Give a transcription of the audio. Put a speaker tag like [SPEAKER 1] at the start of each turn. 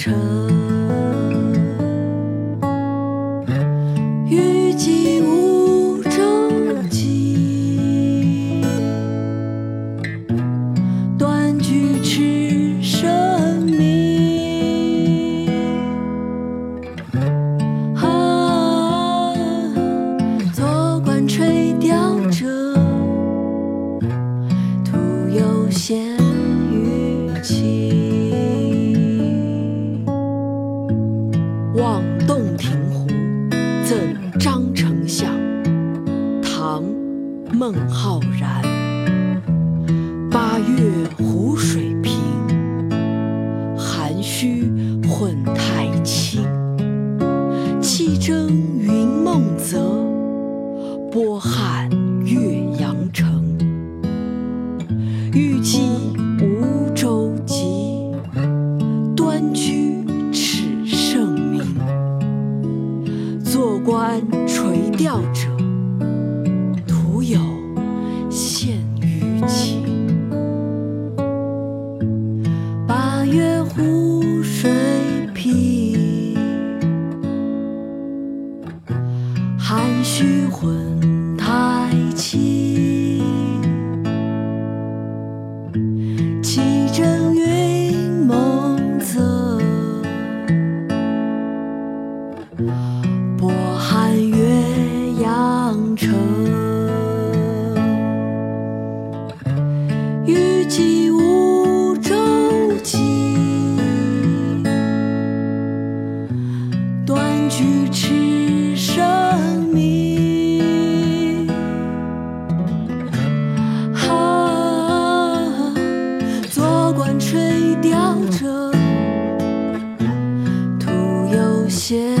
[SPEAKER 1] 城。望洞庭湖赠张丞相。唐孟浩然。八月湖水平涵虚混太清。气蒸云梦泽波撼岳阳城。欲寄观垂钓者，徒有羡鱼情。八月湖水平，涵虚混太清。居耻圣明。啊，坐观垂钓者，徒有羡